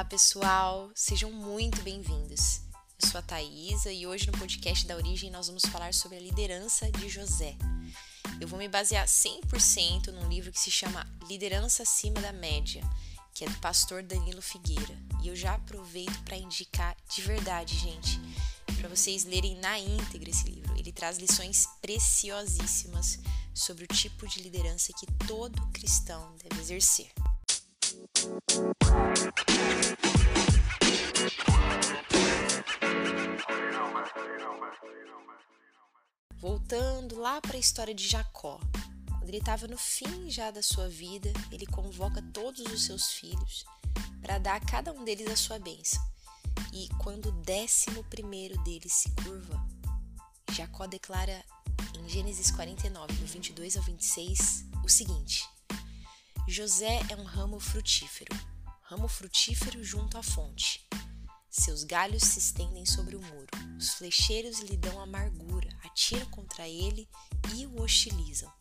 Olá, pessoal! Sejam muito bem-vindos. Eu sou a Thaisa e hoje no podcast da Origem nós vamos falar sobre a liderança de José. Eu vou me basear 100% num livro que se chama Liderança Acima da Média, que é do pastor Danilo Figueira. E eu já aproveito para indicar de verdade, gente, para vocês lerem na íntegra esse livro. Ele traz lições preciosíssimas sobre o tipo de liderança que todo cristão deve exercer. Voltando lá para a história de Jacó. Quando ele estava no fim já da sua vida, ele convoca todos os seus filhos para dar a cada um deles a sua bênção. E quando o décimo primeiro deles se curva, Jacó declara em Gênesis 49, do 22 ao 26, o seguinte: José é um ramo frutífero, ramo frutífero junto à fonte. Seus galhos se estendem sobre o muro, os flecheiros lhe dão amargura, atiram contra ele e o hostilizam.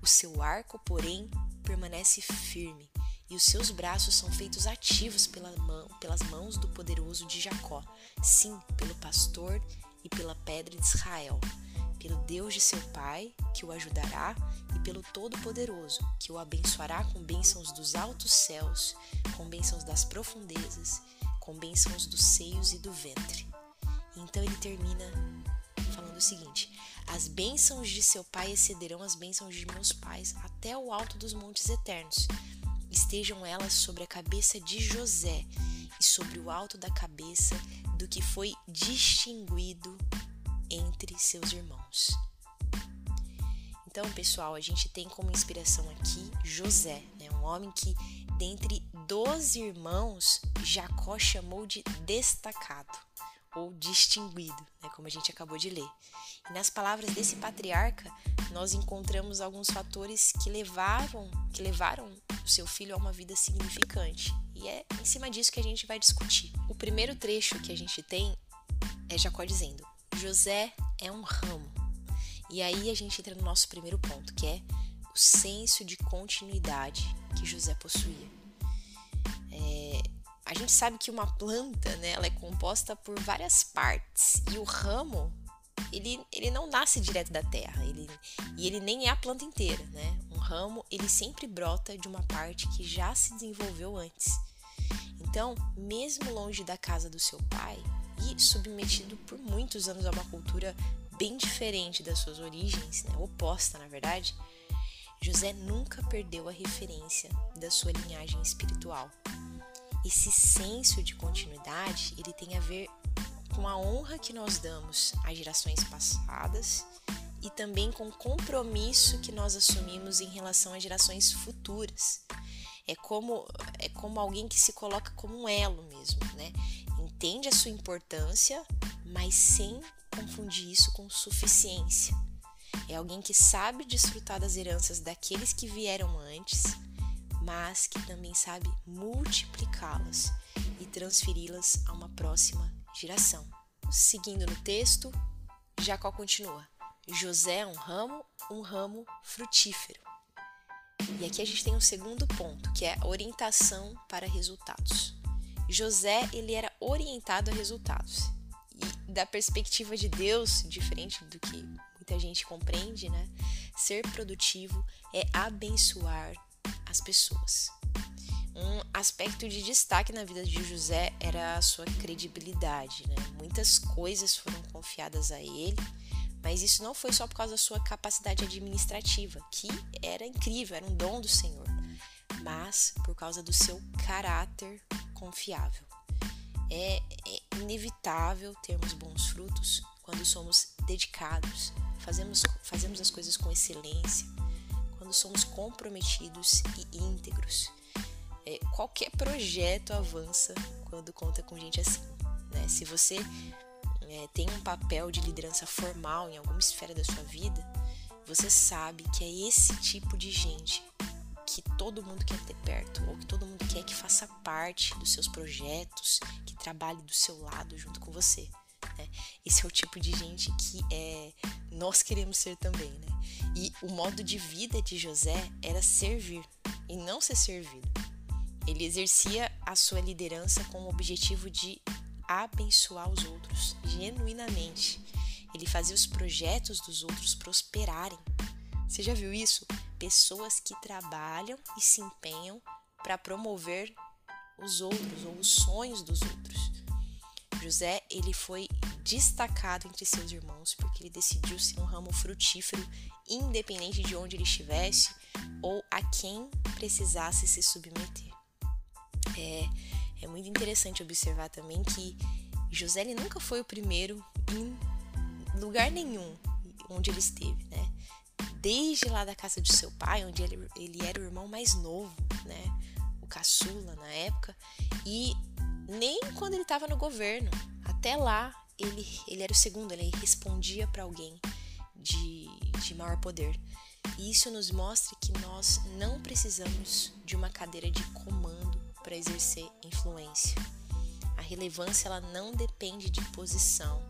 O seu arco, porém, permanece firme, e os seus braços são feitos ativos pela mão, pelas mãos do poderoso de Jacó, sim, pelo pastor e pela pedra de Israel pelo Deus de seu pai, que o ajudará, e pelo Todo-Poderoso, que o abençoará com bênçãos dos altos céus, com bênçãos das profundezas, com bênçãos dos seios e do ventre. Então ele termina falando o seguinte: As bênçãos de seu pai excederão as bênçãos de meus pais até o alto dos montes eternos. Estejam elas sobre a cabeça de José e sobre o alto da cabeça do que foi distinguido entre seus irmãos. Então, pessoal, a gente tem como inspiração aqui José, né? um homem que, dentre doze irmãos, Jacó chamou de destacado ou distinguido, né? como a gente acabou de ler. E nas palavras desse patriarca, nós encontramos alguns fatores que levaram, que levaram o seu filho a uma vida significante. E é em cima disso que a gente vai discutir. O primeiro trecho que a gente tem é Jacó dizendo: José é um ramo. E aí a gente entra no nosso primeiro ponto, que é o senso de continuidade que José possuía. É, a gente sabe que uma planta, né, ela é composta por várias partes e o ramo ele, ele não nasce direto da terra, ele, e ele nem é a planta inteira, né? Um ramo ele sempre brota de uma parte que já se desenvolveu antes. Então, mesmo longe da casa do seu pai, e submetido por muitos anos a uma cultura bem diferente das suas origens, né, oposta na verdade, José nunca perdeu a referência da sua linhagem espiritual. Esse senso de continuidade, ele tem a ver com a honra que nós damos às gerações passadas e também com o compromisso que nós assumimos em relação às gerações futuras. É como é como alguém que se coloca como um elo mesmo, né? entende a sua importância, mas sem confundir isso com suficiência. É alguém que sabe desfrutar das heranças daqueles que vieram antes, mas que também sabe multiplicá-las e transferi-las a uma próxima geração. Seguindo no texto, Jacó continua: José é um ramo, um ramo frutífero. E aqui a gente tem um segundo ponto, que é orientação para resultados. José ele era orientado a resultados. E da perspectiva de Deus, diferente do que muita gente compreende, né? Ser produtivo é abençoar as pessoas. Um aspecto de destaque na vida de José era a sua credibilidade. Né? Muitas coisas foram confiadas a ele, mas isso não foi só por causa da sua capacidade administrativa, que era incrível, era um dom do Senhor, mas por causa do seu caráter confiável. É, é inevitável termos bons frutos quando somos dedicados, fazemos, fazemos as coisas com excelência, quando somos comprometidos e íntegros. É, qualquer projeto avança quando conta com gente assim. Né? Se você é, tem um papel de liderança formal em alguma esfera da sua vida, você sabe que é esse tipo de gente que todo mundo quer ter perto, ou que todo mundo quer que faça parte dos seus projetos, que trabalhe do seu lado junto com você. Né? Esse é o tipo de gente que é, nós queremos ser também. Né? E o modo de vida de José era servir e não ser servido. Ele exercia a sua liderança com o objetivo de abençoar os outros genuinamente. Ele fazia os projetos dos outros prosperarem. Você já viu isso? Pessoas que trabalham e se empenham para promover os outros ou os sonhos dos outros. José, ele foi destacado entre seus irmãos porque ele decidiu ser um ramo frutífero, independente de onde ele estivesse ou a quem precisasse se submeter. É, é muito interessante observar também que José ele nunca foi o primeiro em lugar nenhum onde ele esteve, né? Desde lá da casa de seu pai, onde ele, ele era o irmão mais novo, né? O caçula na época, e nem quando ele estava no governo. Até lá, ele, ele era o segundo, ele respondia para alguém de, de maior poder. E isso nos mostra que nós não precisamos de uma cadeira de comando para exercer influência. A relevância ela não depende de posição.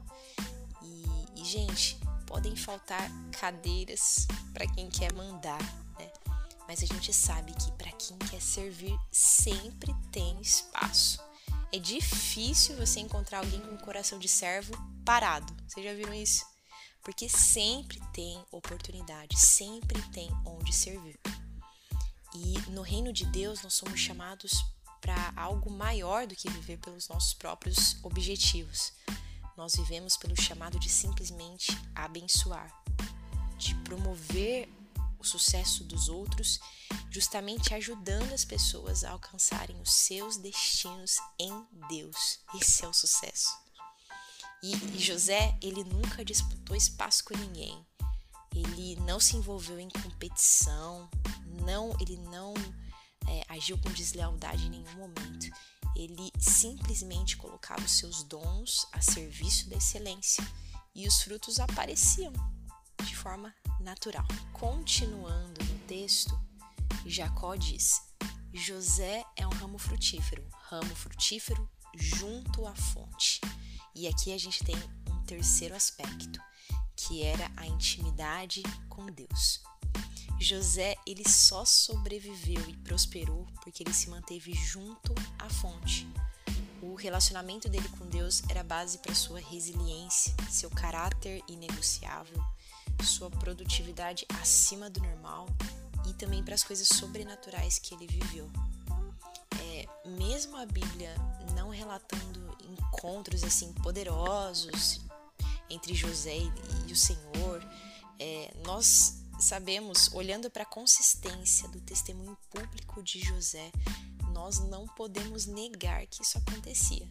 E, e gente, podem faltar cadeiras para quem quer mandar, né? Mas a gente sabe que para quem quer servir sempre tem espaço. É difícil você encontrar alguém com um coração de servo parado. Vocês já viram isso? Porque sempre tem oportunidade, sempre tem onde servir. E no reino de Deus nós somos chamados para algo maior do que viver pelos nossos próprios objetivos. Nós vivemos pelo chamado de simplesmente abençoar, de promover o sucesso dos outros, justamente ajudando as pessoas a alcançarem os seus destinos em Deus. Esse é o sucesso. E, José, ele nunca disputou espaço com ninguém. Ele não se envolveu em competição, não, ele não é, agiu com deslealdade em nenhum momento. Ele simplesmente colocava os seus dons a serviço da excelência e os frutos apareciam de forma natural. Continuando no texto, Jacó diz: José é um ramo frutífero, ramo frutífero junto à fonte. E aqui a gente tem um terceiro aspecto, que era a intimidade com Deus. José, ele só sobreviveu e prosperou porque ele se manteve junto à fonte. O relacionamento dele com Deus era base para sua resiliência, seu caráter inegociável, sua produtividade acima do normal e também para as coisas sobrenaturais que ele viveu. É, mesmo a Bíblia não relatando encontros assim poderosos entre José e o Senhor, é, nós sabemos, olhando para a consistência do testemunho público de José, nós não podemos negar que isso acontecia.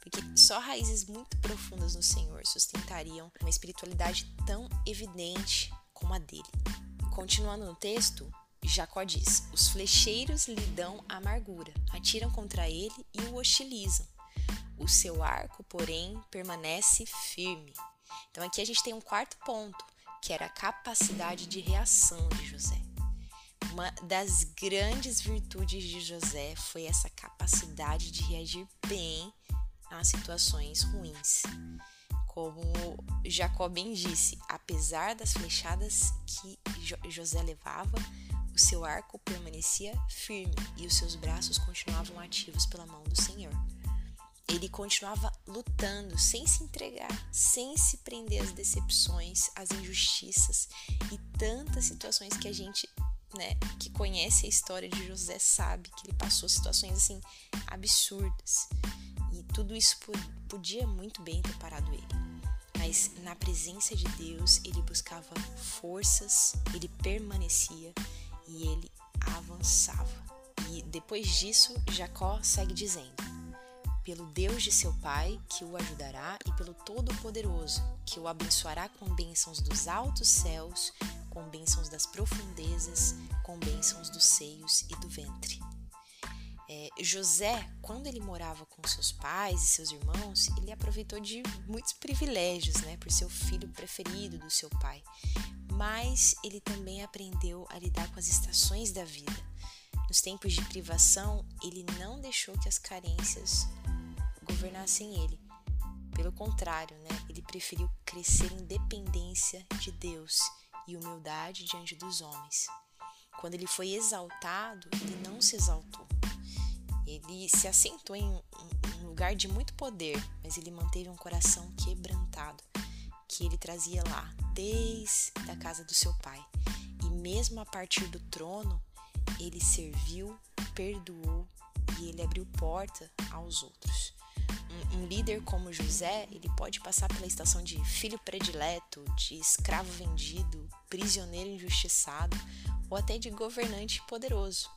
Porque só raízes muito profundas no Senhor sustentariam uma espiritualidade tão evidente como a dele. Continuando no texto, Jacó diz: Os flecheiros lhe dão amargura, atiram contra ele e o hostilizam. O seu arco, porém, permanece firme. Então aqui a gente tem um quarto ponto, que era a capacidade de reação de José. Uma das grandes virtudes de José foi essa capacidade de reagir bem a situações ruins. Como Jacó bem disse, apesar das flechadas que José levava, o seu arco permanecia firme e os seus braços continuavam ativos pela mão do Senhor. Ele continuava lutando sem se entregar, sem se prender às decepções, às injustiças e tantas situações que a gente, né, que conhece a história de José sabe que ele passou situações assim absurdas. E tudo isso podia muito bem ter parado ele. Mas na presença de Deus, ele buscava forças, ele permanecia e ele avançava. E depois disso, Jacó segue dizendo: Pelo Deus de seu pai, que o ajudará, e pelo Todo-Poderoso, que o abençoará com bênçãos dos altos céus, com bênçãos das profundezas, com bênçãos dos seios e do ventre. É, José, quando ele morava com seus pais e seus irmãos, ele aproveitou de muitos privilégios, né, por ser o filho preferido do seu pai. Mas ele também aprendeu a lidar com as estações da vida. Nos tempos de privação, ele não deixou que as carências governassem ele. Pelo contrário, né, ele preferiu crescer em dependência de Deus e humildade diante dos homens. Quando ele foi exaltado, ele não se exaltou Ele se assentou em um lugar de muito poder, mas ele manteve um coração quebrantado, que ele trazia lá desde a casa do seu pai. E mesmo a partir do trono, ele serviu, perdoou e ele abriu porta aos outros. Um, um, líder como José, ele pode passar pela estação de filho predileto, de escravo vendido, prisioneiro injustiçado ou até de governante poderoso.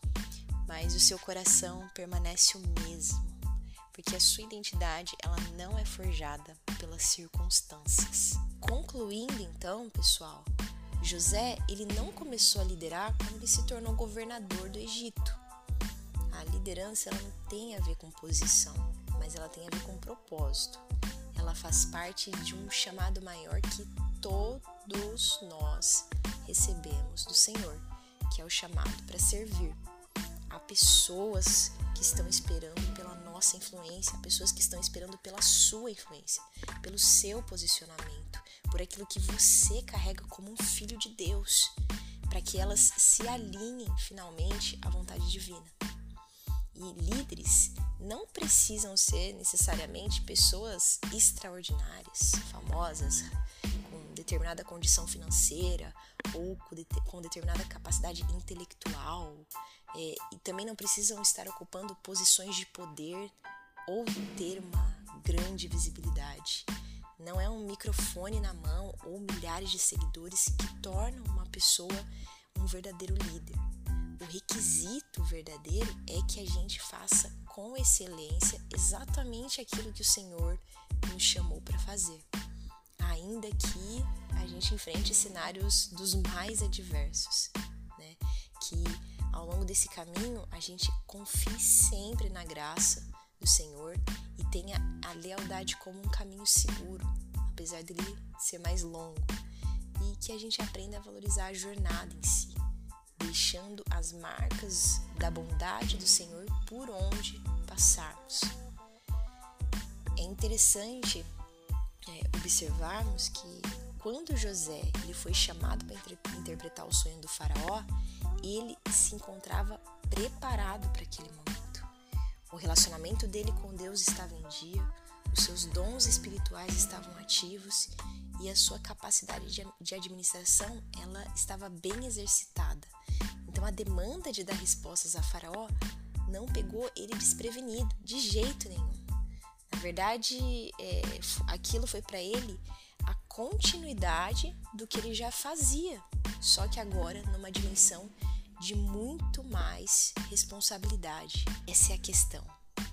Mas o seu coração permanece o mesmo, porque a sua identidade ela não é forjada pelas circunstâncias. Concluindo então, pessoal, José ele não começou a liderar quando ele se tornou governador do Egito. A liderança não tem a ver com posição, mas ela tem a ver com propósito. Ela faz parte de um chamado maior que todos nós recebemos do Senhor, que é o chamado para servir. Há pessoas que estão esperando pela nossa influência, pessoas que estão esperando pela sua influência, pelo seu posicionamento, por aquilo que você carrega como um filho de Deus, para que elas se alinhem finalmente à vontade divina. E líderes não precisam ser necessariamente pessoas extraordinárias, famosas, com determinada condição financeira ou com determinada capacidade intelectual. É, e também não precisam estar ocupando posições de poder ou ter uma grande visibilidade. Não é um microfone na mão ou milhares de seguidores que tornam uma pessoa um verdadeiro líder. O requisito verdadeiro é que a gente faça com excelência exatamente aquilo que o Senhor nos chamou para fazer, ainda que a gente enfrente cenários dos mais adversos, né? Que ao longo desse caminho a gente confie sempre na graça do Senhor e tenha a lealdade como um caminho seguro, apesar dele ser mais longo, e que a gente aprenda a valorizar a jornada em si deixando as marcas da bondade do Senhor por onde passarmos. É interessante é, observarmos que quando José ele foi chamado para interpretar o sonho do faraó, ele se encontrava preparado para aquele momento. O relacionamento dele com Deus estava em dia, os seus dons espirituais estavam ativos e a sua capacidade de administração ela estava bem exercitada. Então a demanda de dar respostas a Faraó não pegou ele desprevenido de jeito nenhum. Na verdade, é, aquilo foi para ele a continuidade do que ele já fazia, só que agora numa dimensão de muito mais responsabilidade. Essa é a questão,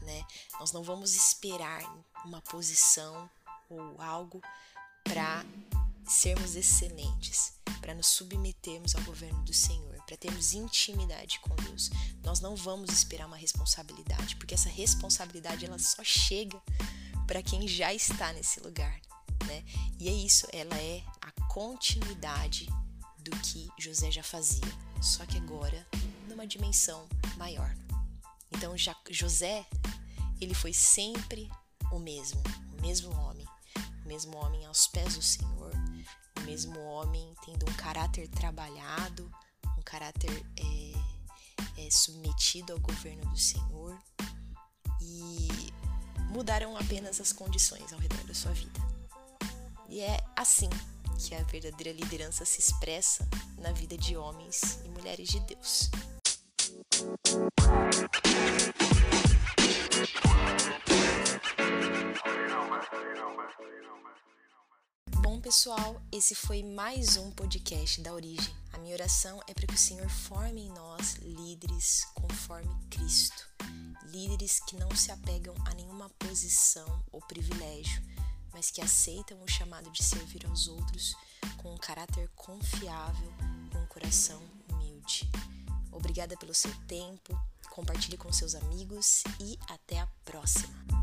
né? Nós não vamos esperar uma posição ou algo para sermos excelentes, para nos submetermos ao governo do Senhor para termos intimidade com Deus. Nós não vamos esperar uma responsabilidade, porque essa responsabilidade ela só chega para quem já está nesse lugar, né? E é isso, ela é a continuidade do que José já fazia, só que agora numa dimensão maior. Então já José, ele foi sempre o mesmo, o mesmo homem, o mesmo homem aos pés do Senhor, mesmo homem tendo um caráter trabalhado, um caráter é, é, submetido ao governo do Senhor e mudaram apenas as condições ao redor da sua vida. E é assim que a verdadeira liderança se expressa na vida de homens e mulheres de Deus. Pessoal, esse foi mais um podcast da Origem. A minha oração é para que o Senhor forme em nós líderes conforme Cristo, líderes que não se apegam a nenhuma posição ou privilégio, mas que aceitam o chamado de servir aos outros com um caráter confiável e um coração humilde. Obrigada pelo seu tempo, compartilhe com seus amigos e até a próxima!